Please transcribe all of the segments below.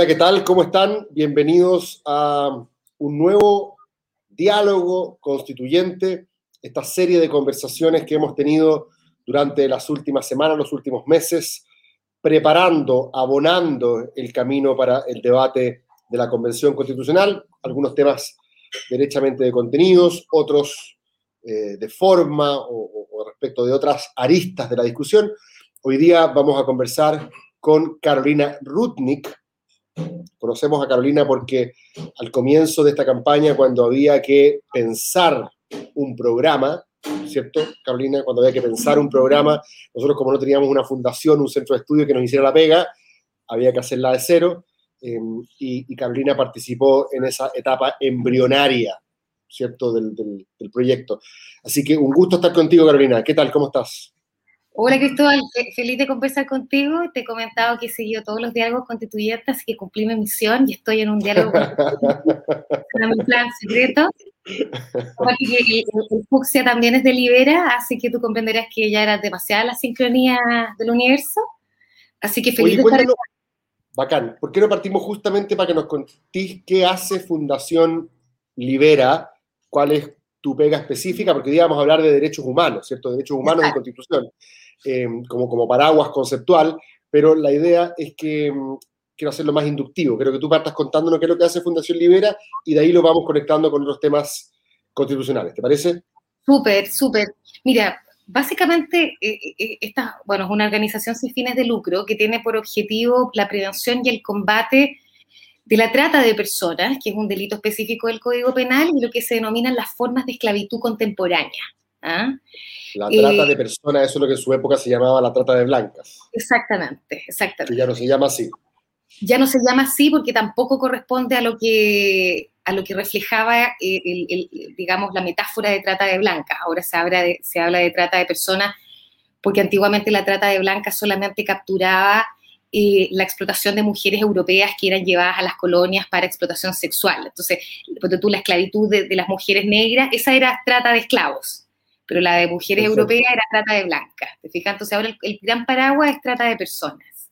Hola, ¿qué tal? ¿Cómo están? Bienvenidos a un nuevo diálogo constituyente, esta serie de conversaciones que hemos tenido durante las últimas semanas, los últimos meses, preparando, abonando el camino para el debate de la Convención Constitucional, algunos temas derechamente de contenidos, otros eh, de forma o, o respecto de otras aristas de la discusión. Hoy día vamos a conversar con Carolina Rudnick, Conocemos a Carolina porque al comienzo de esta campaña, cuando había que pensar un programa, ¿cierto, Carolina? Cuando había que pensar un programa, nosotros como no teníamos una fundación, un centro de estudio que nos hiciera la pega, había que hacerla de cero. Em, y, Carolina participó en esa etapa embrionaria, ¿cierto?, del, del proyecto. Así que un gusto estar contigo, Carolina. ¿Qué tal? ¿Cómo estás? Hola Cristóbal, feliz de conversar contigo. Te he comentado que he seguido todos los diálogos constituyentes, así que cumplí mi misión y estoy en un diálogo con mi plan secreto. el, el fucsia también es de Libera, así que tú comprenderás que ya era demasiada la sincronía del universo. Así que feliz de estar Bacán. ¿Por qué no partimos justamente para que nos contéis qué hace Fundación Libera? ¿Cuál es tu pega específica? Porque hoy vamos a hablar de derechos humanos, ¿cierto? Derechos humanos y constitución. Eh, como, como paraguas conceptual, pero la idea es que mm, quiero hacerlo más inductivo. Creo que tú partas contándonos qué es lo que hace Fundación Libera y de ahí lo vamos conectando con otros temas constitucionales. ¿Te parece? Súper, súper. Mira, básicamente eh, eh, esta, bueno, es una organización sin fines de lucro que tiene por objetivo la prevención y el combate de la trata de personas, que es un delito específico del Código Penal, y lo que se denominan las formas de esclavitud contemporánea. ¿Ah? La trata de personas, eso es lo que en su época se llamaba la trata de blancas. Exactamente, exactamente. Ya no se llama así. Ya no se llama así porque tampoco corresponde a lo que, a lo que reflejaba, eh, digamos, la metáfora de trata de blancas. Ahora se habla de, se habla de trata de personas porque antiguamente la trata de blancas solamente capturaba eh, la explotación de mujeres europeas que eran llevadas a las colonias para explotación sexual. Entonces, tú la esclavitud de, de las mujeres negras, esa era trata de esclavos pero la de mujeres europeas era trata de blancas. ¿Te fijas? Entonces ahora el, gran paraguas es trata de personas.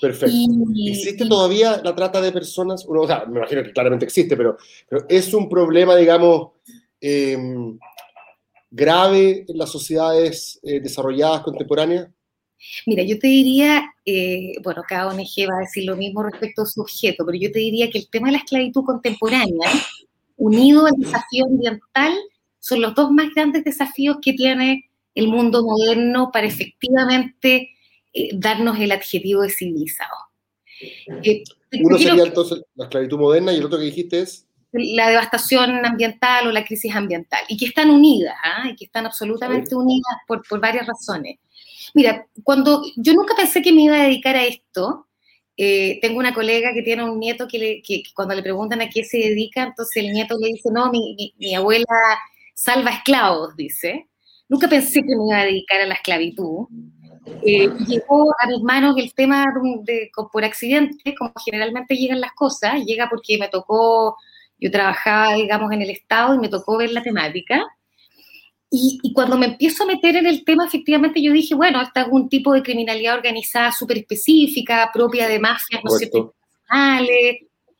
Perfecto. ¿Existe todavía la trata de personas? o sea, me imagino que claramente existe, pero, pero es un problema, digamos, em, grave en las sociedades eh, desarrolladas contemporáneas. Mira, yo te diría, eh, bueno, cada ONG va a decir lo mismo respecto a su objeto, pero yo te diría que el tema de la esclavitud contemporánea, unido al desafío ambiental, son los dos más grandes desafíos que tiene el mundo moderno para efectivamente eh, darnos el adjetivo de civilizado. Eh, Uno sería entonces la esclavitud moderna y el otro que dijiste es la devastación ambiental o la crisis ambiental, y que están unidas, ¿ah? y que están absolutamente unidas por, por, varias razones. Mira, cuando yo nunca pensé que me iba a dedicar a esto, eh, tengo una colega que tiene un nieto que, que, cuando le preguntan a qué se dedica, entonces el nieto le dice, no, mi, mi, mi abuela salva esclavos, dice. Nunca pensé que me iba a dedicar a la esclavitud. Eh, llegó a mis manos el tema de, por accidente, como generalmente llegan las cosas, llega porque me tocó, yo trabajaba, digamos, en el Estado y me tocó ver la temática. Y, y, cuando me empiezo a meter en el tema, efectivamente yo dije, bueno, esta es un tipo de criminalidad organizada súper específica, propia de mafias, no sé,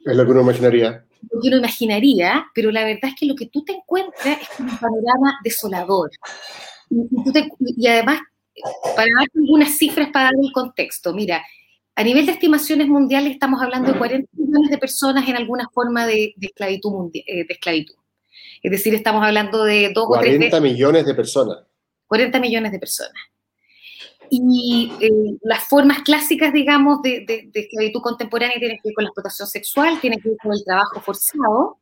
Es lo que uno imaginaría lo que uno imaginaría, pero la verdad es que lo que tú te encuentras es un panorama desolador. Y, además, para dar algunas cifras para dar el contexto, mira, a nivel de estimaciones mundiales estamos hablando de 40 millones de personas en alguna forma de, esclavitud, eh, de esclavitud. Es decir, estamos hablando de dos o tres 40 millones de personas. 40 millones de personas. Y eh, las formas clásicas, digamos, de, de, esclavitud contemporánea tienen que ver con la explotación sexual, tienen que ver con el trabajo forzado.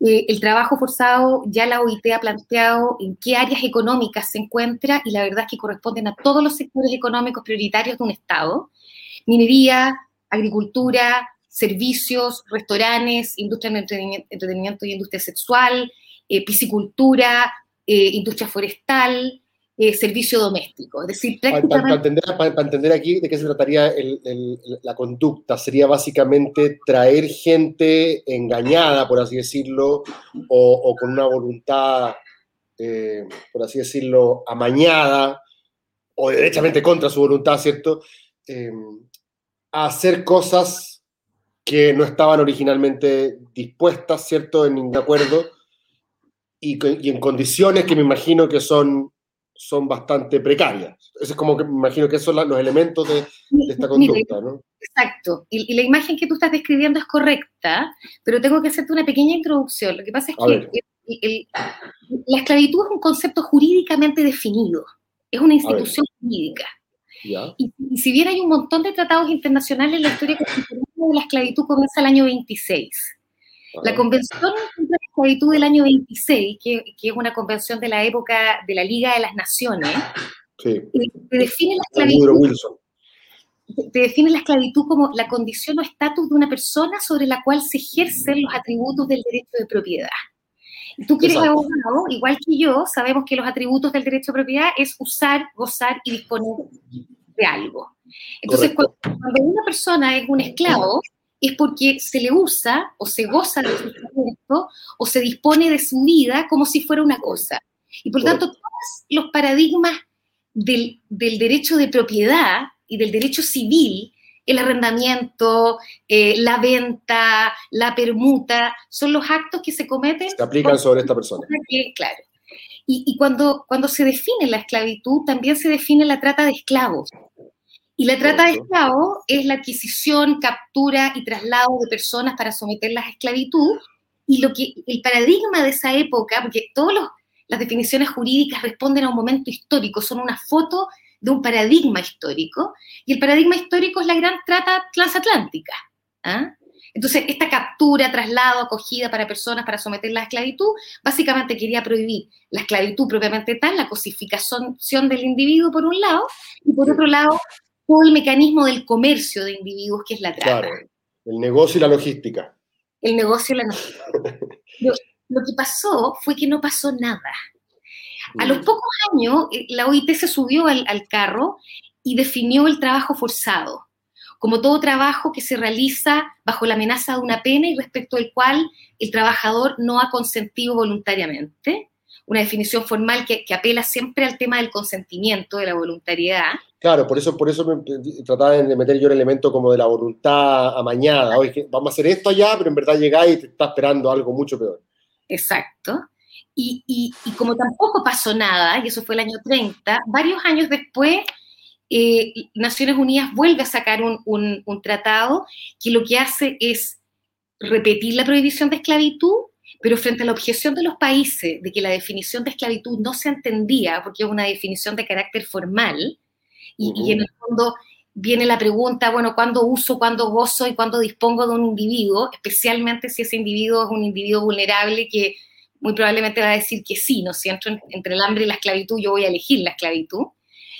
Eh, el trabajo forzado ya la OIT ha planteado en qué áreas económicas se encuentra y la verdad es que corresponden a todos los sectores económicos prioritarios de un Estado. Minería, agricultura, servicios, restaurantes, industria de entretenimiento y industria sexual, eh, piscicultura, industria forestal, eh, servicio doméstico. Es decir, prácticamente... Para, entender, aquí de qué se trataría la conducta, sería básicamente traer gente engañada, por así decirlo, o, con una voluntad, eh, por así decirlo, amañada, o derechamente contra su voluntad, ¿cierto? Eh, a hacer cosas que no estaban originalmente dispuestas, ¿cierto?, en ningún acuerdo y, en condiciones que me imagino que son, son bastante precarias. Eso es como que me imagino que esos son los elementos de, esta conducta, ¿no? Exacto. Y, la imagen que tú estás describiendo es correcta, pero tengo que hacerte una pequeña introducción. Lo que pasa es que la esclavitud es un concepto jurídicamente definido, es una institución jurídica. Y, si bien hay un montón de tratados internacionales, la historia de la esclavitud comienza el año 26. La Convención contra Esclavitud del año 26, que, es una convención de la época de la Liga de las Naciones, te define la esclavitud. Te define la esclavitud como la condición o estatus de una persona sobre la cual se ejercen los atributos del derecho de propiedad. Tú que eres abogado, igual que yo, sabemos que los atributos del derecho de propiedad es usar, gozar y disponer de algo. Entonces, cuando, una persona es un esclavo, es porque se le usa o se goza de su talento o se dispone de su vida como si fuera una cosa. Y por lo tanto, todos los paradigmas del, del, derecho de propiedad y del derecho civil, el arrendamiento, eh, la venta, la permuta, son los actos que se cometen. Se aplican sobre esta persona. claro. Y, y, cuando, cuando se define la esclavitud, también se define la trata de esclavos. Y la trata de esclavos es la adquisición, captura y traslado de personas para someterlas a esclavitud. Y lo que el paradigma de esa época, porque todas las definiciones jurídicas responden a un momento histórico, son una foto de un paradigma histórico, y el paradigma histórico es la gran trata transatlántica. ¿ah? Entonces, esta captura, traslado, acogida para personas para someterlas a esclavitud, básicamente quería prohibir la esclavitud propiamente tal, la cosificación del individuo por un lado, y por otro lado, todo el mecanismo del comercio de individuos, que es la trata. Claro, el negocio y la logística. El negocio y la logística. lo, que pasó fue que no pasó nada. A los mm. pocos años, eh, la OIT se subió al, carro y definió el trabajo forzado como todo trabajo que se realiza bajo la amenaza de una pena y respecto al cual el trabajador no ha consentido voluntariamente. Una definición formal que, que apela siempre al tema del consentimiento, de la voluntariedad. Claro, por eso, por eso me trataba de meter yo el elemento como de la voluntad amañada. Oye, vamos a hacer esto allá, pero en verdad llegáis y te está esperando algo mucho peor. Exacto. Y, y, y, como tampoco pasó nada, y eso fue el año 30, varios años después, eh, Naciones Unidas vuelve a sacar un, un, un tratado que lo que hace es repetir la prohibición de esclavitud, pero frente a la objeción de los países de que la definición de esclavitud no se entendía, porque es una definición de carácter formal, y, en el fondo viene la pregunta, bueno, ¿cuándo uso, cuándo gozo y cuándo dispongo de un individuo? Especialmente si ese individuo es un individuo vulnerable que muy probablemente va a decir que sí, ¿no es cierto? Entre el hambre y la esclavitud yo voy a elegir la esclavitud.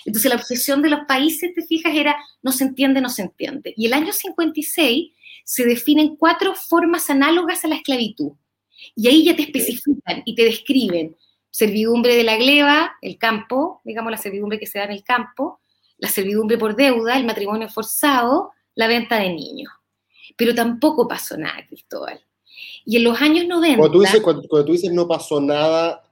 Entonces la objeción de los países, te fijas, era no se entiende, no se entiende. Y el año 56 se definen cuatro formas análogas a la esclavitud. Y ahí ya te especifican y te describen servidumbre de la gleba, el campo, digamos la servidumbre que se da en el campo, la servidumbre por deuda, el matrimonio forzado, la venta de niños. Pero tampoco pasó nada, Cristóbal. Y en los años 90... Cuando tú dices, cuando, tú dices no pasó nada,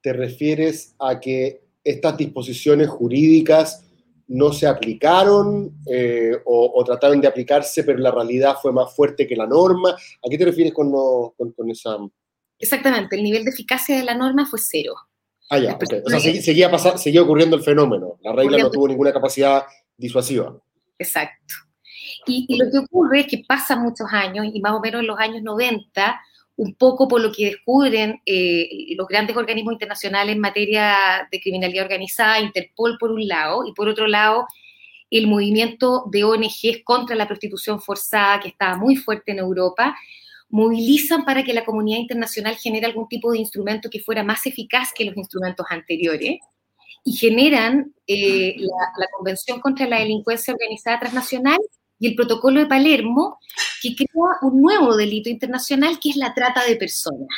te refieres a que estas disposiciones jurídicas no se aplicaron eh, o, trataron de aplicarse, pero la realidad fue más fuerte que la norma. ¿A qué te refieres con, con esa...? Exactamente, el nivel de eficacia de la norma fue cero. Ah, ya, O sea, seguía, seguía ocurriendo el fenómeno. La regla no tuvo ninguna capacidad disuasiva. Exacto. Y, lo que ocurre es que pasan muchos años, y más o menos en los años 90, un poco por lo que descubren eh, los grandes organismos internacionales en materia de criminalidad organizada, Interpol por un lado, y por otro lado, el movimiento de ONGs contra la prostitución forzada, que estaba muy fuerte en Europa, movilizan para que la comunidad internacional genere algún tipo de instrumento que fuera más eficaz que los instrumentos anteriores y generan eh, la, Convención contra la Delincuencia Organizada Transnacional y el Protocolo de Palermo, que crea un nuevo delito internacional que es la trata de personas.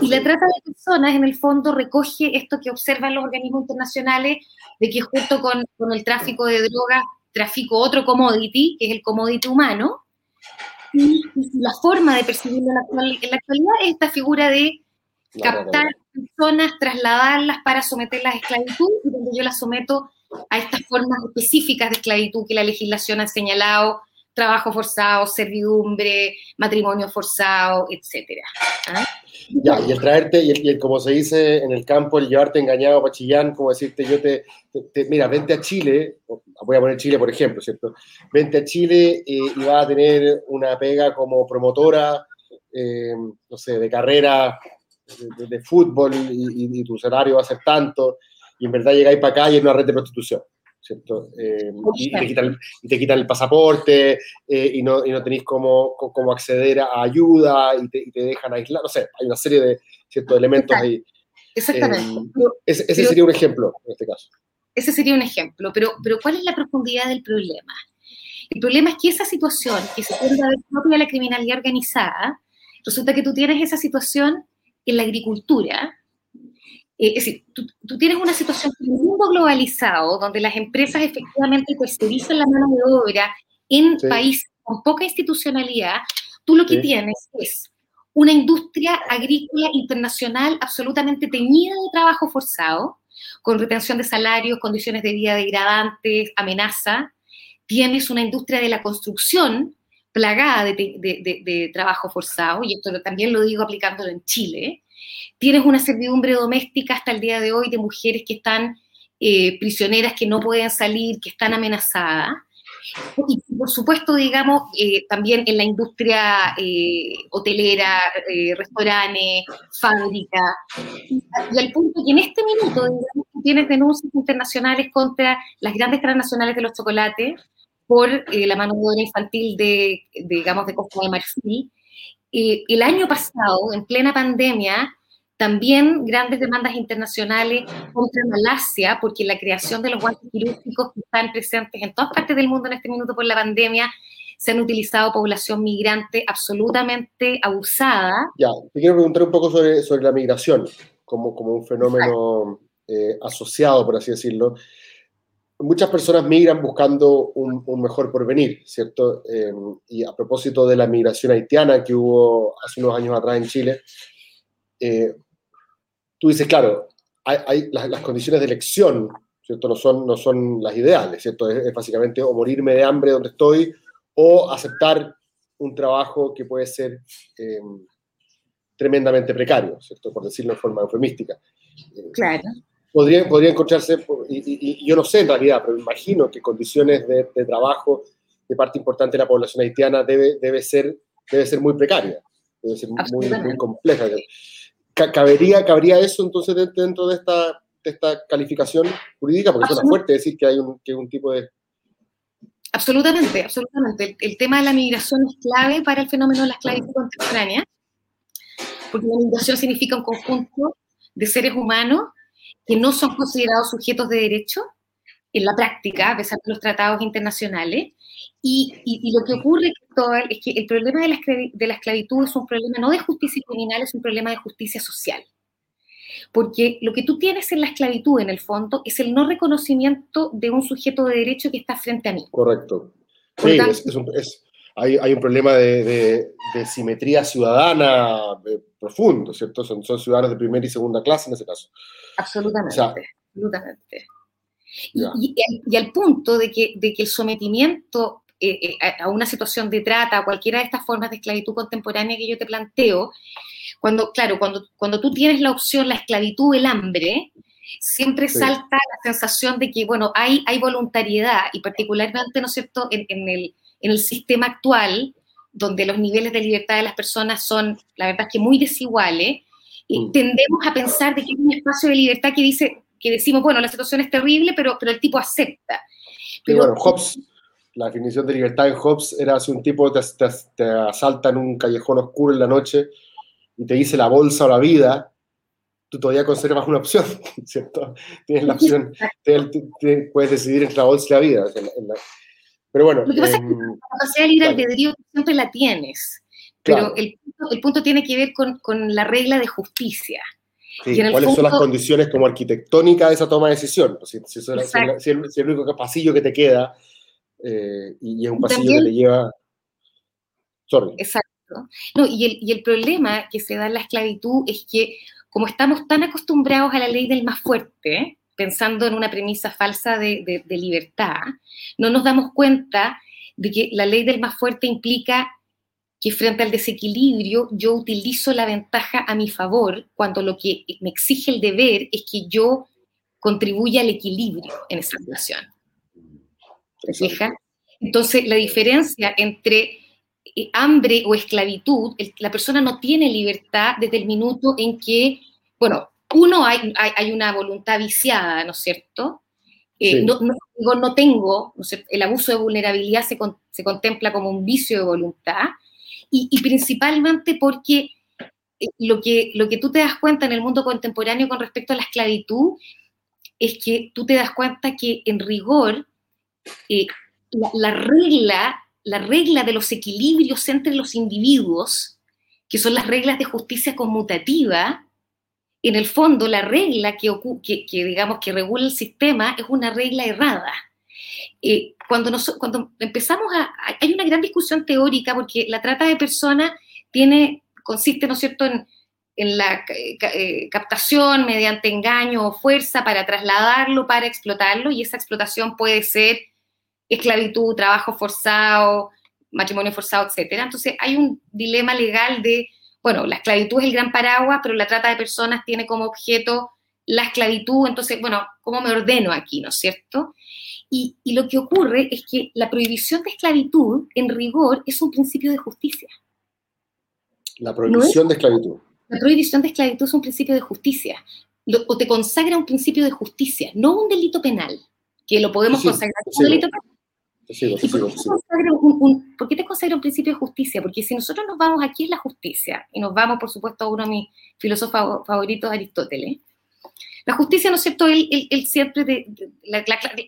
Y la trata de personas, en el fondo, recoge esto que observan los organismos internacionales, de que junto con, con el tráfico de drogas, tráfico otro commodity, que es el commodity humano, y, la forma de percibirlo en la, actualidad es esta figura de captar personas, trasladarlas para someterlas a esclavitud, y donde yo las someto a estas formas específicas de esclavitud que la legislación ha señalado, trabajo forzado, servidumbre, matrimonio forzado, etcétera. ¿ah? Ya, y el traerte, y, el, como se dice en el campo, el llevarte engañado a Chillán, como decirte, yo te, mira, vente a Chile, voy a poner Chile por ejemplo, ¿cierto? Vente a Chile y vas a tener una pega como promotora, eh, no sé, de carrera de, fútbol y, tu salario va a ser tanto, y en verdad llegáis para acá y es una red de prostitución. ¿cierto? Eh, y, te quitan, y, te quitan, el pasaporte eh, y, no, y no tenéis cómo, cómo acceder a ayuda y te, te, dejan aislar, no sé, hay una serie de ciertos elementos ahí. Exactamente. Eh, ese, sería un ejemplo en este caso. Ese sería un ejemplo, pero, pero ¿cuál es la profundidad del problema? El problema es que esa situación, que se puede ver propia de la criminalidad organizada, resulta que tú tienes esa situación en la agricultura, eh, es decir, tú, tienes una situación en un mundo globalizado donde las empresas efectivamente tercerizan la mano de obra en países con poca institucionalidad, tú lo que tienes es una industria agrícola internacional absolutamente teñida de trabajo forzado, con retención de salarios, condiciones de vida degradantes, amenaza. Tienes una industria de la construcción plagada de, trabajo forzado, y esto también lo digo aplicándolo en Chile, tienes una servidumbre doméstica hasta el día de hoy de mujeres que están eh, prisioneras, que no pueden salir, que están amenazadas. Y por supuesto, digamos, eh, también en la industria eh, hotelera, restaurantes, fábrica. Y, al punto que en este minuto, tienes denuncias internacionales contra las grandes transnacionales de los chocolates, por eh, la mano de obra infantil de, digamos, de Costa de Marfil. el año pasado, en plena pandemia, también grandes demandas internacionales contra Malasia, porque la creación de los guantes quirúrgicos que están presentes en todas partes del mundo en este minuto por la pandemia, se han utilizado población migrante absolutamente abusada. Ya, te quiero preguntar un poco sobre, sobre la migración, como, como un fenómeno eh, asociado, por así decirlo muchas personas migran buscando un, mejor porvenir, ¿cierto? Eh, y a propósito de la migración haitiana que hubo hace unos años atrás en Chile, eh, tú dices, claro, hay, las, condiciones de elección, ¿cierto? No son, no son las ideales, ¿cierto? Es, básicamente o morirme de hambre donde estoy o aceptar un trabajo que puede ser eh, tremendamente precario, ¿cierto? Por decirlo de forma eufemística. Claro podría, podría encontrarse, y, yo no sé en realidad, pero imagino que condiciones de, trabajo de parte importante de la población haitiana debe, debe, ser, debe ser muy precaria, debe ser muy, muy compleja. ¿Cabería, ¿Cabría eso entonces dentro de esta, de esta calificación jurídica? Porque suena fuerte decir que hay un, que un tipo de... Absolutamente, absolutamente. El, tema de la migración es clave para el fenómeno de la esclavitud contemporánea, porque la migración significa un conjunto de seres humanos que no son considerados sujetos de derecho en la práctica, a pesar de los tratados internacionales. Y, y, lo que ocurre es que el problema de la, de la esclavitud es un problema no de justicia criminal, es un problema de justicia social. Porque lo que tú tienes en la esclavitud, en el fondo, es el no reconocimiento de un sujeto de derecho que está frente a mí. Correcto. Sí, es, un, hay, hay, un problema de, de, simetría ciudadana eh, profundo, ¿cierto? Son, son ciudadanos de primera y segunda clase en ese caso. Absolutamente, absolutamente. Y, al, punto de que, de que el sometimiento eh, eh, a una situación de trata, a cualquiera de estas formas de esclavitud contemporánea que yo te planteo, cuando, claro, cuando, cuando tú tienes la opción, la esclavitud, el hambre, siempre salta la sensación de que, bueno, hay, hay voluntariedad y particularmente, ¿no es cierto?, en, en, el, en el sistema actual, donde los niveles de libertad de las personas son, la verdad es que muy desiguales, Mm. tendemos a pensar de que hay un espacio de libertad que dice, que decimos, bueno, la situación es terrible, pero, pero el tipo acepta. Pero, bueno, Hobbes, la definición de libertad en Hobbes era si un tipo te, te, asalta en un callejón oscuro en la noche y te dice la bolsa o la vida, tú todavía conservas una opción, ¿cierto? Tienes la opción, puedes decidir entre la bolsa y la vida. pero bueno. Lo que pasa es que em, la capacidad de libre albedrío siempre la tienes. Pero el, punto tiene que ver con, la regla de justicia. ¿Cuáles son las condiciones como arquitectónicas de esa toma de decisión? Pues si, si, es el único pasillo que te queda eh, y es un pasillo que te lleva... Sorry. Exacto. No, y, el, y el problema que se da en la esclavitud es que como estamos tan acostumbrados a la ley del más fuerte, pensando en una premisa falsa de, de libertad, no nos damos cuenta de que la ley del más fuerte implica que frente al desequilibrio yo utilizo la ventaja a mi favor cuando lo que me exige el deber es que yo contribuya al equilibrio en esa situación. ¿Se fija? Entonces, la diferencia entre eh, hambre o esclavitud, la persona no tiene libertad desde el minuto en que, bueno, uno, hay, hay, una voluntad viciada, ¿no es cierto? Eh, no, no, no, tengo, ¿no el abuso de vulnerabilidad se, se, contempla como un vicio de voluntad, y, y principalmente porque eh, lo que, lo que tú te das cuenta en el mundo contemporáneo con respecto a la esclavitud es que tú te das cuenta que en rigor eh, la, regla, la regla de los equilibrios entre los individuos, que son las reglas de justicia conmutativa, en el fondo la regla que, que, digamos que regula el sistema es una regla errada. Eh, cuando, cuando empezamos a... Hay una gran discusión teórica porque la trata de personas tiene, consiste, ¿no es cierto?, en, la eh, captación mediante engaño o fuerza para trasladarlo, para explotarlo, y esa explotación puede ser esclavitud, trabajo forzado, matrimonio forzado, etc. Entonces hay un dilema legal de, bueno, la esclavitud es el gran paraguas, pero la trata de personas tiene como objeto la esclavitud, entonces, bueno, ¿cómo me ordeno aquí, no es cierto? Y, y lo que ocurre es que la prohibición de esclavitud, en rigor, es un principio de justicia. La prohibición de esclavitud. La prohibición de esclavitud es un principio de justicia, o te consagra un principio de justicia, no un delito penal, que lo podemos consagrar como un delito penal. por, qué te consagra un principio de justicia? Porque si nosotros nos vamos, aquí es la justicia, y nos vamos, por supuesto, a uno de mis filósofos favoritos, Aristóteles. La justicia, ¿no es cierto? Él, siempre, de, la,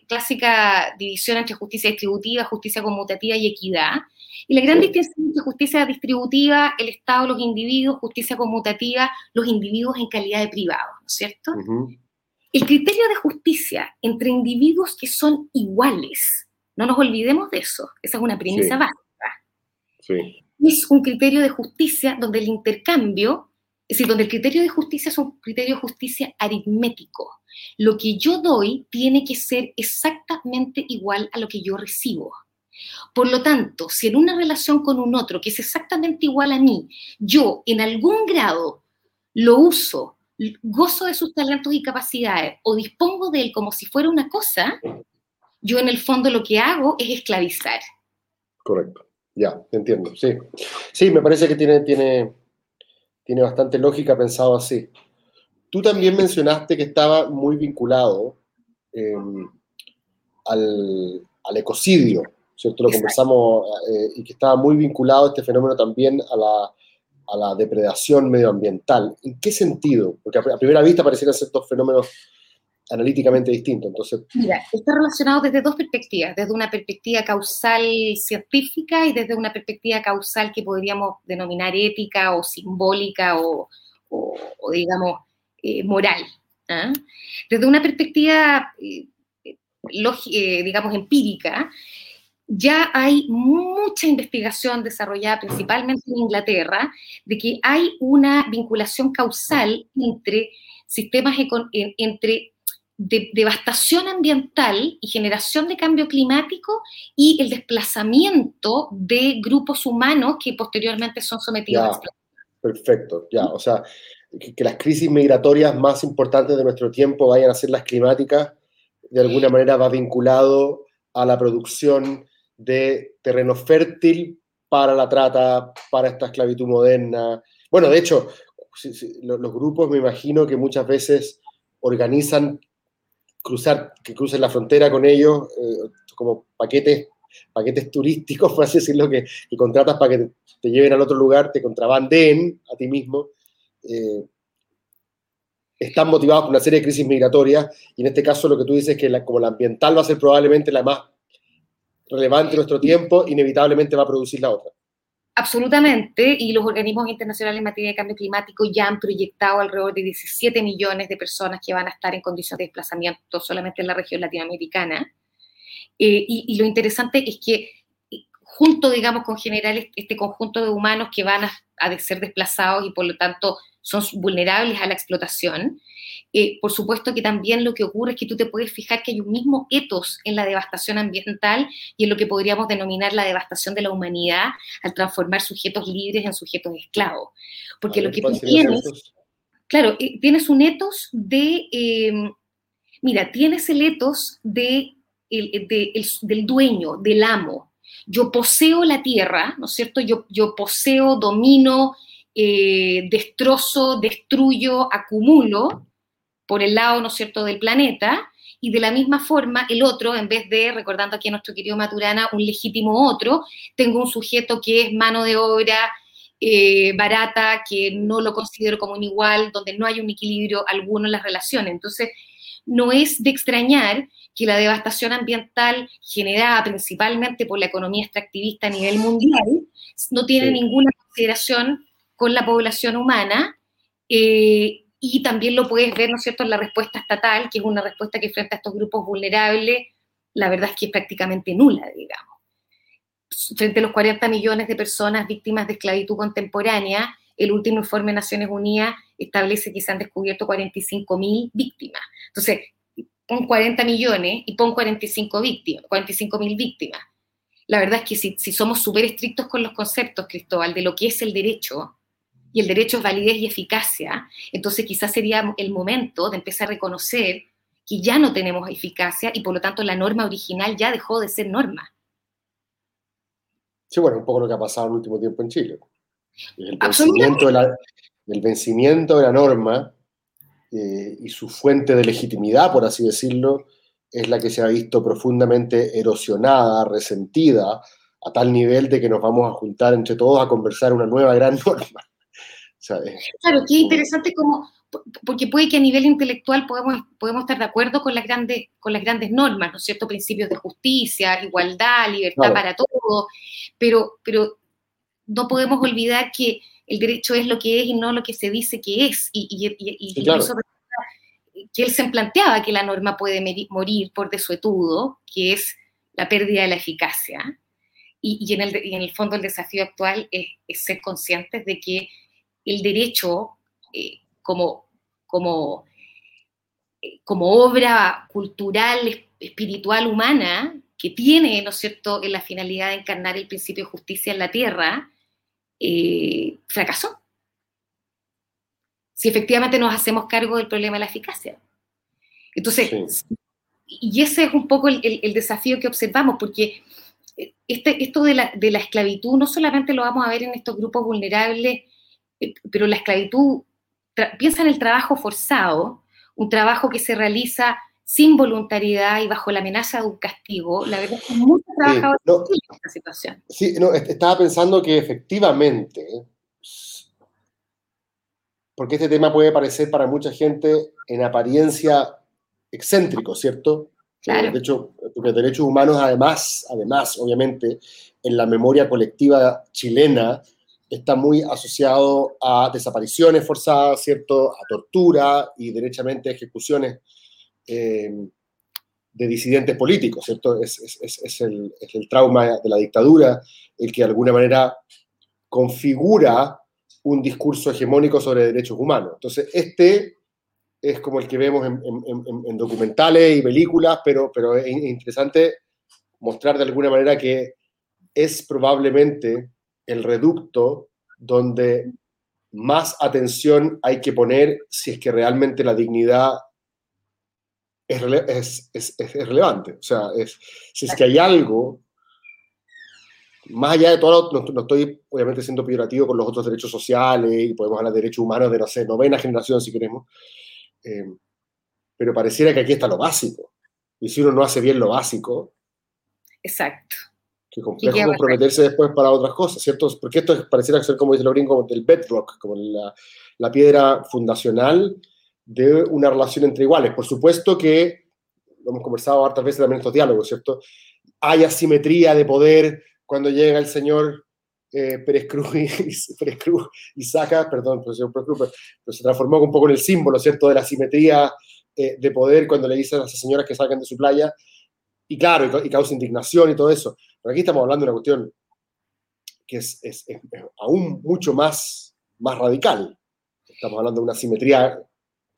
clásica división entre justicia distributiva, justicia conmutativa y equidad, y la gran distinción entre justicia distributiva, el Estado, los individuos, justicia conmutativa, los individuos en calidad de privados, ¿no es cierto? El criterio de justicia entre individuos que son iguales, no nos olvidemos de eso, esa es una premisa básica. Es un criterio de justicia donde el intercambio, es decir, donde el criterio de justicia es un criterio de justicia aritmético. Lo que yo doy tiene que ser exactamente igual a lo que yo recibo. Por lo tanto, si en una relación con un otro que es exactamente igual a mí, yo en algún grado lo uso, gozo de sus talentos y capacidades o dispongo de él como si fuera una cosa, yo en el fondo lo que hago es esclavizar. Correcto, ya, entiendo, sí. Sí, me parece que tiene, tiene, tiene bastante lógica pensado así. Tú también mencionaste que estaba muy vinculado em, al, al ecocidio, ¿cierto? Lo conversamos eh, y que estaba muy vinculado este fenómeno también a la, a la, depredación medioambiental. ¿En qué sentido? Porque a, primera vista parecieran ser dos fenómenos analíticamente distintos. Entonces... Mira, está relacionado desde dos perspectivas, desde una perspectiva causal científica y desde una perspectiva causal que podríamos denominar ética o simbólica o, digamos, eh, moral. ¿ah? Desde una perspectiva, eh, digamos, empírica, ya hay mucha investigación desarrollada principalmente en Inglaterra de que hay una vinculación causal entre sistemas, entre devastación ambiental y generación de cambio climático y el desplazamiento de grupos humanos que posteriormente son sometidos a explotación. Perfecto, ya, o sea, que, que, las crisis migratorias más importantes de nuestro tiempo vayan a ser las climáticas, de alguna manera va vinculado a la producción de terreno fértil para la trata, para esta esclavitud moderna. Bueno, de hecho, los grupos me imagino que muchas veces organizan cruzar, que crucen la frontera con ellos, eh, como paquetes, paquetes turísticos, por así decirlo, que, contratas para que te, lleven al otro lugar, te contrabanden a ti mismo. Eh, están motivados por una serie de crisis migratorias, y en este caso lo que tú dices es que como la ambiental va a ser probablemente la más relevante en nuestro tiempo, inevitablemente va a producir la otra. Absolutamente, y los organismos internacionales en materia de cambio climático ya han proyectado alrededor de 17 millones de personas que van a estar en condiciones de desplazamiento solamente en la región latinoamericana. Eh, y, lo interesante es que junto, digamos, con generar este conjunto de humanos que van a, a ser desplazados y por lo tanto son vulnerables a la explotación. Eh, por supuesto que también lo que ocurre es que tú te puedes fijar que hay un mismo etos en la devastación ambiental y en lo que podríamos denominar la devastación de la humanidad al transformar sujetos libres en sujetos esclavos. Porque lo que tú tienes, claro, eh, tienes un etos de, em, mira, tienes el etos de, del dueño, del amo. Yo poseo la tierra, ¿no es cierto? Yo, poseo, domino, eh, destrozo, destruyo, acumulo por el lado, ¿no es cierto?, del planeta, y de la misma forma el otro, en vez de, recordando aquí a nuestro querido Maturana, un legítimo otro, tengo un sujeto que es mano de obra eh, barata, que no lo considero como un igual, donde no hay un equilibrio alguno en las relaciones. Entonces, no es de extrañar que la devastación ambiental generada principalmente por la economía extractivista a nivel mundial no tiene ninguna consideración con la población humana eh, y también lo puedes ver, ¿no es cierto?, en la respuesta estatal, que es una respuesta que frente a estos grupos vulnerables, la verdad es que es prácticamente nula, digamos. Frente a los 40 millones de personas víctimas de esclavitud contemporánea, el último informe de Naciones Unidas establece que se han descubierto 45 mil víctimas. Entonces, pon 40 millones y pon 45 víctimas, 45 mil víctimas. La verdad es que si, si somos súper estrictos con los conceptos, Cristóbal, de lo que es el derecho, y el derecho es validez y eficacia, entonces quizás sería el momento de empezar a reconocer que ya no tenemos eficacia y por lo tanto la norma original ya dejó de ser norma. Sí, bueno, un poco lo que ha pasado en el último tiempo en Chile. El vencimiento, de la, el vencimiento de la norma eh, y su fuente de legitimidad, por así decirlo, es la que se ha visto profundamente erosionada, resentida, a tal nivel de que nos vamos a juntar entre todos a conversar una nueva gran norma. Claro, qué interesante como, porque puede que a nivel intelectual podemos, podemos estar de acuerdo con las, grandes, con las grandes normas, ¿no es cierto? Principios de justicia, igualdad, libertad para todos, pero, pero no podemos olvidar que el derecho es lo que es y no lo que se dice que es. Y, y, eso que él se planteaba que la norma puede morir por desuetudo, que es la pérdida de la eficacia. Y, en, el, en el fondo el desafío actual es, es ser conscientes de que el derecho eh, como, como, eh, como obra cultural, espiritual, humana, que tiene, ¿no es cierto?, en la finalidad de encarnar el principio de justicia en la tierra, eh, fracasó. Si efectivamente nos hacemos cargo del problema de la eficacia. Entonces, y ese es un poco el, desafío que observamos, porque este, esto de la, de la, esclavitud no solamente lo vamos a ver en estos grupos vulnerables eh, pero la esclavitud, piensa en el trabajo forzado, un trabajo que se realiza sin voluntariedad y bajo la amenaza de un castigo, la verdad es que muchos trabajadores sí, no, esta situación. Sí, no, estaba pensando que efectivamente, porque este tema puede parecer para mucha gente en apariencia excéntrico, ¿cierto? Claro. De hecho, porque derechos humanos, además, además, obviamente, en la memoria colectiva chilena, está muy asociado a desapariciones forzadas, ¿cierto? A tortura y derechamente ejecuciones eh, de disidentes políticos, ¿cierto? Es, el, trauma de la dictadura el que de alguna manera configura un discurso hegemónico sobre derechos humanos. Entonces, este es como el que vemos en, documentales y películas, pero, pero es interesante mostrar de alguna manera que es probablemente el reducto donde más atención hay que poner si es que realmente la dignidad es, es, relevante. O sea, si es que hay algo, más allá de todo, no, estoy obviamente siendo peyorativo con los otros derechos sociales y podemos hablar de derechos humanos de, no sé, novena generación si queremos, eh, pero pareciera que aquí está lo básico. Y si uno no hace bien lo básico, Exacto que complejo comprometerse después para otras cosas, ¿cierto? Porque esto es, pareciera ser, como dice Laurín, como del bedrock, como la, la, piedra fundacional de una relación entre iguales. Por supuesto que, lo hemos conversado hartas veces también en estos diálogos, ¿cierto? Hay asimetría de poder cuando llega el señor eh, Pérez, Cruz y, Cruz y saca, perdón, Pérez Cruz, pero, se transformó un poco en el símbolo, ¿cierto?, de la asimetría eh, de poder cuando le dicen a esas señoras que sacan de su playa, y claro, y, causa indignación y todo eso. Pero aquí estamos hablando de una cuestión que es, aún mucho más, más radical. Estamos hablando de una simetría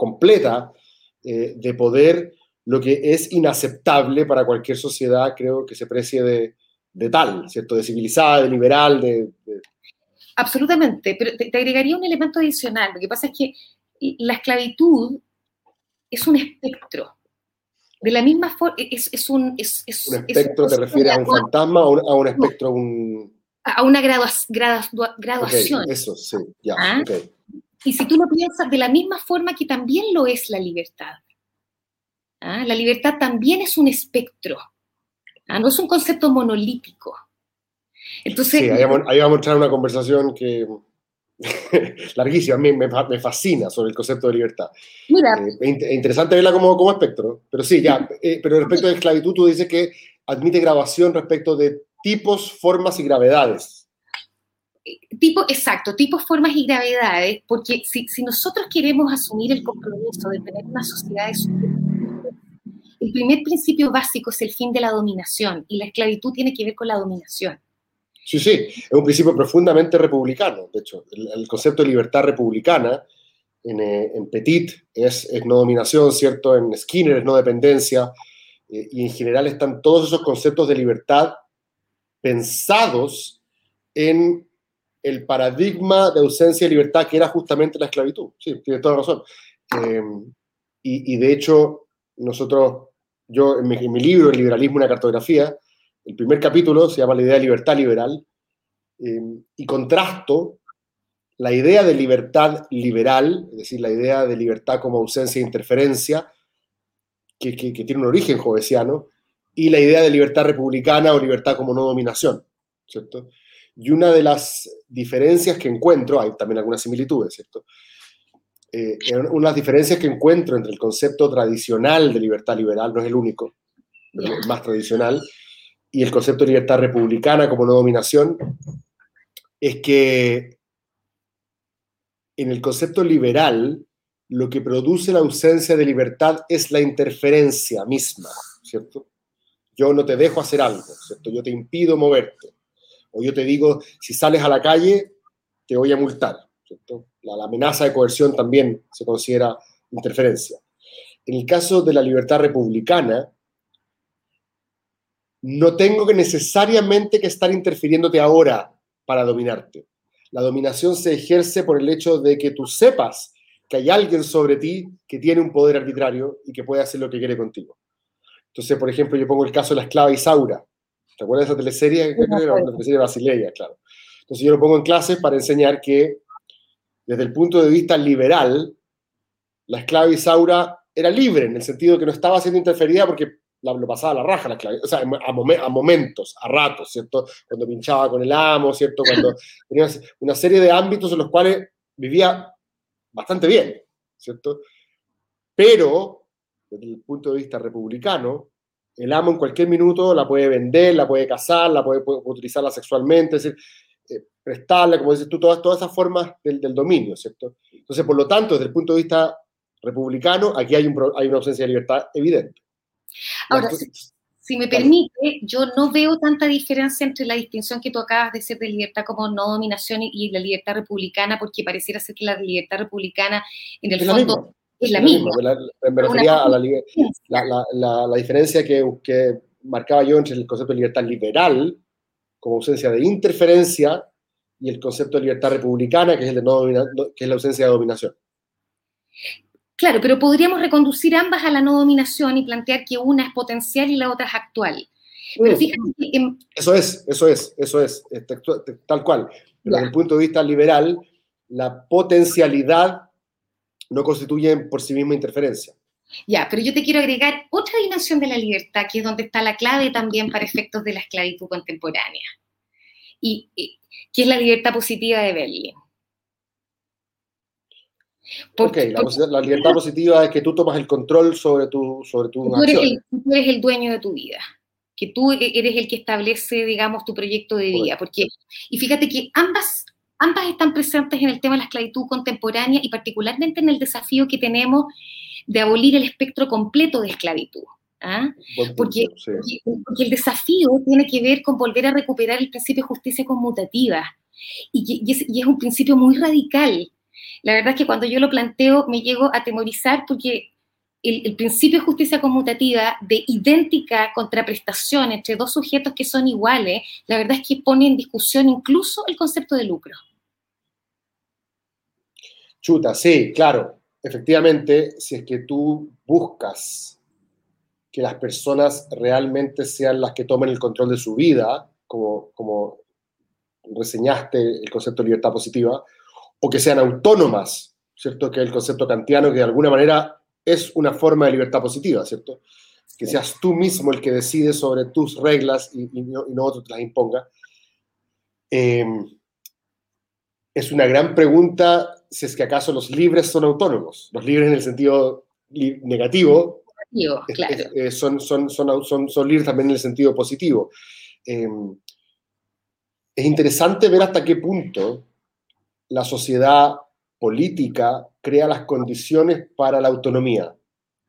completa eh, de poder, lo que es inaceptable para cualquier sociedad, creo que se precie de, tal, ¿cierto? De civilizada, de liberal, de... Absolutamente, pero te, agregaría un elemento adicional. Lo que pasa es que la esclavitud es un espectro. De la misma forma, es, un... Es, ¿Un espectro te refieres a un fantasma o a un espectro, un, a una graduación. eso, sí, ya. ¿Ah? Y si tú lo piensas de la misma forma que también lo es la libertad. ¿Ah? La libertad también es un espectro. ¿Ah? No es un concepto monolítico. Entonces, sí, ahí vamos, a entrar una conversación que larguísima, a mí me, fascina sobre el concepto de libertad. Mira, eh, es interesante verla como, como espectro, pero sí, ya, eh, pero respecto de esclavitud tú dices que admite grabación respecto de tipos, formas y gravedades. Tipo, exacto, tipos, formas y gravedades, porque si, nosotros queremos asumir el compromiso de tener una sociedad de el primer principio básico es el fin de la dominación y la esclavitud tiene que ver con la dominación. Sí, sí, es un principio profundamente republicano. De hecho, el, concepto de libertad republicana en, eh, Petit es, es, no dominación, ¿cierto? En Skinner es no dependencia. Eh, y en general están todos esos conceptos de libertad pensados en el paradigma de ausencia de libertad que era justamente la esclavitud. Sí, tiene toda razón. Em, y, de hecho, nosotros, yo en mi, libro, El liberalismo, una cartografía, el primer capítulo se llama La idea de libertad liberal, em, y contrasto la idea de libertad liberal, es decir, la idea de libertad como ausencia de interferencia, que, que tiene un origen jovesiano, y la idea de libertad republicana o libertad como no dominación, ¿cierto? Y una de las diferencias que encuentro, hay también algunas similitudes, ¿cierto? Eh, una de las diferencias que encuentro entre el concepto tradicional de libertad liberal, no es el único, el más tradicional, y el concepto de libertad republicana como no dominación, es que en el concepto liberal lo que produce la ausencia de libertad es la interferencia misma, ¿cierto? Yo no te dejo hacer algo, ¿cierto? Yo te impido moverte. O yo te digo, si sales a la calle, te voy a multar. La, amenaza de coerción también se considera interferencia. En el caso de la libertad republicana, no tengo que necesariamente que estar interfiriéndote ahora para dominarte. La dominación se ejerce por el hecho de que tú sepas que hay alguien sobre ti que tiene un poder arbitrario y que puede hacer lo que quiere contigo. Entonces, por ejemplo, yo pongo el caso de la esclava Isaura. ¿Te acuerdas de esa teleserie? Era una teleserie brasileña, claro. Entonces yo lo pongo en clases para enseñar que desde el punto de vista liberal, la esclava Isaura era libre, en el sentido que no estaba siendo interferida porque lo pasaba a la raja la esclava, o sea, a, momentos, a ratos, ¿cierto? Cuando pinchaba con el amo, ¿cierto? Cuando tenía una serie de ámbitos en los cuales vivía bastante bien, ¿cierto? Pero desde el punto de vista republicano, el amo en cualquier minuto la puede vender, la puede casar, la puede, utilizarla sexualmente, es decir, eh, prestarla, como dices tú, todas, todas esas formas del, dominio, ¿cierto? Entonces, por lo tanto, desde el punto de vista republicano, aquí hay, un, hay una ausencia de libertad evidente. Ahora, si, me permite, yo no veo tanta diferencia entre la distinción que tú acabas de hacer de libertad como no dominación y, la libertad republicana, porque pareciera ser que la libertad republicana, en el fondo es la misma. me refería a la, diferencia que, que, marcaba yo entre el concepto de libertad liberal, como ausencia de interferencia, y el concepto de libertad republicana, que es, el de no que es la ausencia de dominación. Claro, pero podríamos reconducir ambas a la no dominación y plantear que una es potencial y la otra es actual. Pero mm. Eso es, eso es, eso es, tal cual. Pero desde el punto de vista liberal, la potencialidad no constituyen por sí misma interferencia. Ya, pero yo te quiero agregar otra dimensión de la libertad, que es donde está la clave también para efectos de la esclavitud contemporánea, y, que es la libertad positiva de Berlín. Porque, la, libertad positiva es que tú tomas el control sobre tu, sobre tu tú eres, el, tú eres el dueño de tu vida, que tú e, eres el que establece, digamos, tu proyecto de vida. Porque, y fíjate que ambas ambas están presentes en el tema de la esclavitud contemporánea y particularmente en el desafío que tenemos de abolir el espectro completo de esclavitud. ¿ah? Porque, porque, el desafío tiene que ver con volver a recuperar el principio de justicia conmutativa. Y, y, es, y, es, un principio muy radical. La verdad es que cuando yo lo planteo me llego a atemorizar porque el, principio de justicia conmutativa de idéntica contraprestación entre dos sujetos que son iguales, la verdad es que pone en discusión incluso el concepto de lucro. Chuta, sí, claro. Efectivamente, si es que tú buscas que las personas realmente sean las que tomen el control de su vida, como, como reseñaste el concepto de libertad positiva, o que sean autónomas, ¿cierto? Que el concepto kantiano que de alguna manera es una forma de libertad positiva, ¿cierto? Que seas tú mismo el que decide sobre tus reglas y, no, otro te las imponga. Em, es una gran pregunta si es que acaso los libres son autónomos. Los libres en el sentido negativo claro. son, son, son, son, libres también en el sentido positivo. Em, es interesante ver hasta qué punto la sociedad política crea las condiciones para la autonomía.